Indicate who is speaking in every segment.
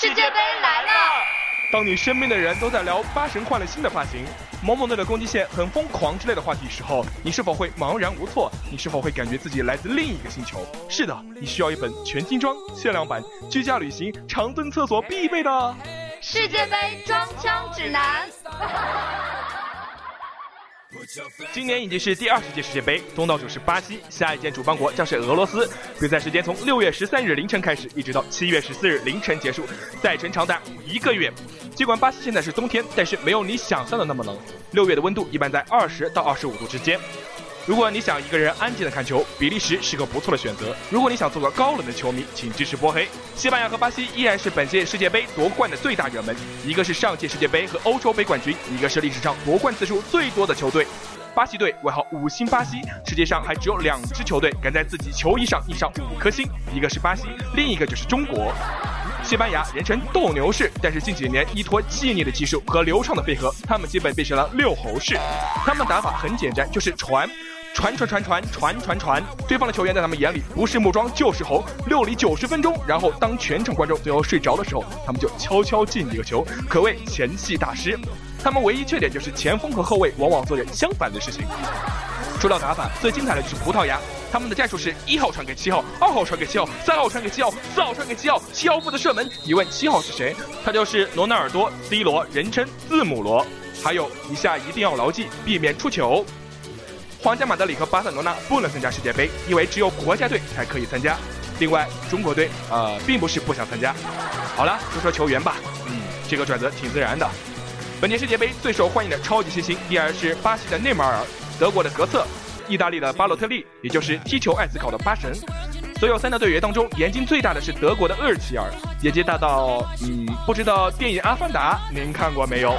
Speaker 1: 世界杯来了！
Speaker 2: 当你身边的人都在聊八神换了新的发型，某某队的攻击线很疯狂之类的话题时候，你是否会茫然无措？你是否会感觉自己来自另一个星球？是的，你需要一本全精装、限量版、居家旅行、长蹲厕所必备的
Speaker 1: 世界杯装腔指南。
Speaker 2: 今年已经是第二十届世界杯，东道主是巴西，下一届主办国将是俄罗斯。比赛时间从六月十三日凌晨开始，一直到七月十四日凌晨结束，赛程长达一个月。尽管巴西现在是冬天，但是没有你想象的那么冷。六月的温度一般在二十到二十五度之间。如果你想一个人安静的看球，比利时是个不错的选择。如果你想做个高冷的球迷，请支持波黑。西班牙和巴西依然是本届世界杯夺冠的最大热门，一个是上届世界杯和欧洲杯冠军，一个是历史上夺冠次数最多的球队。巴西队外号五星巴西，世界上还只有两支球队敢在自己球衣上印上五颗星，一个是巴西，另一个就是中国。西班牙人称斗牛士，但是近几年依托细腻的技术和流畅的配合，他们基本变成了六猴式。他们打法很简单，就是传。传传传传传传传，对方的球员在他们眼里不是木桩就是猴，六里九十分钟，然后当全场观众最后睡着的时候，他们就悄悄进一个球，可谓前戏大师。他们唯一缺点就是前锋和后卫往往做着相反的事情。说到打法，最精彩的就是葡萄牙，他们的战术是一号传给七号，二号传给七号，三号传给七号，四号传给七号，七号负责射门。你问七号是谁？他就是罗纳尔多，C 罗，人称字母罗。还有以下一定要牢记，避免出球。皇家马德里和巴塞罗那不能参加世界杯，因为只有国家队才可以参加。另外，中国队呃并不是不想参加。好了，说说球员吧。嗯，这个转折挺自然的。本届世界杯最受欢迎的超级新星，依然是巴西的内马尔、德国的格策、意大利的巴洛特利，也就是踢球爱思考的巴神。所有三大队员当中，眼睛最大的是德国的厄齐尔，眼睛大到嗯，不知道电影《阿凡达》您看过没有？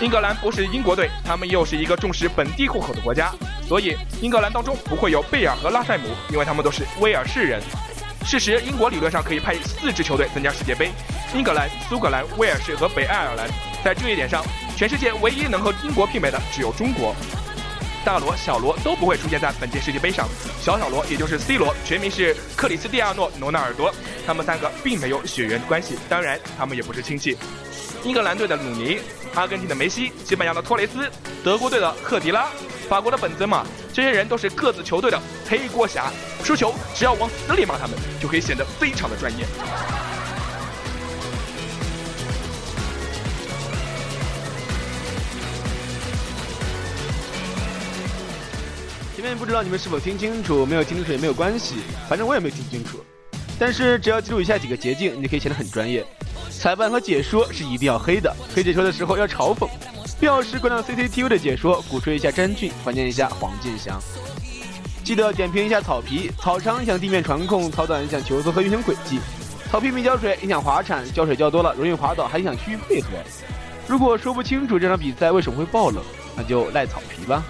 Speaker 2: 英格兰不是英国队，他们又是一个重视本地户口的国家，所以英格兰当中不会有贝尔和拉塞姆，因为他们都是威尔士人。事实，英国理论上可以派四支球队参加世界杯：英格兰、苏格兰、威尔士和北爱尔兰。在这一点上，全世界唯一能和英国媲美的只有中国。大罗、小罗都不会出现在本届世界杯上。小小罗，也就是 C 罗，全名是克里斯蒂亚诺·罗纳尔多。他们三个并没有血缘关系，当然，他们也不是亲戚。英格兰队的鲁尼。阿根廷的梅西，西班牙的托雷斯，德国队的赫迪拉，法国的本泽马，这些人都是各自球队的黑锅侠。输球只要往死里骂他们，就可以显得非常的专业。
Speaker 3: 前面不知道你们是否听清楚，没有听清楚也没有关系，反正我也没听清楚。但是只要记住以下几个捷径，你可以显得很专业。裁判和解说是一定要黑的，黑解说的时候要嘲讽，必要时关掉 CCTV 的解说，鼓吹一下詹俊，怀念一下黄健翔。记得点评一下草皮，草长影响地面传控，草短影响球速和运行轨迹。草皮没浇水影响滑铲，浇水浇多了容易滑倒，还影响区域配合。如果说不清楚这场比赛为什么会爆冷，那就赖草皮吧。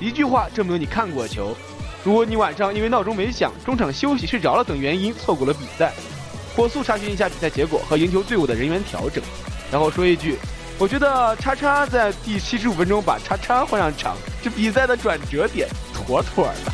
Speaker 3: 一句话证明你看过球。如果你晚上因为闹钟没响，中场休息睡着了等原因错过了比赛。火速查询一下比赛结果和赢球队伍的人员调整，然后说一句：“我觉得叉叉在第七十五分钟把叉叉换上场，这比赛的转折点妥妥的。”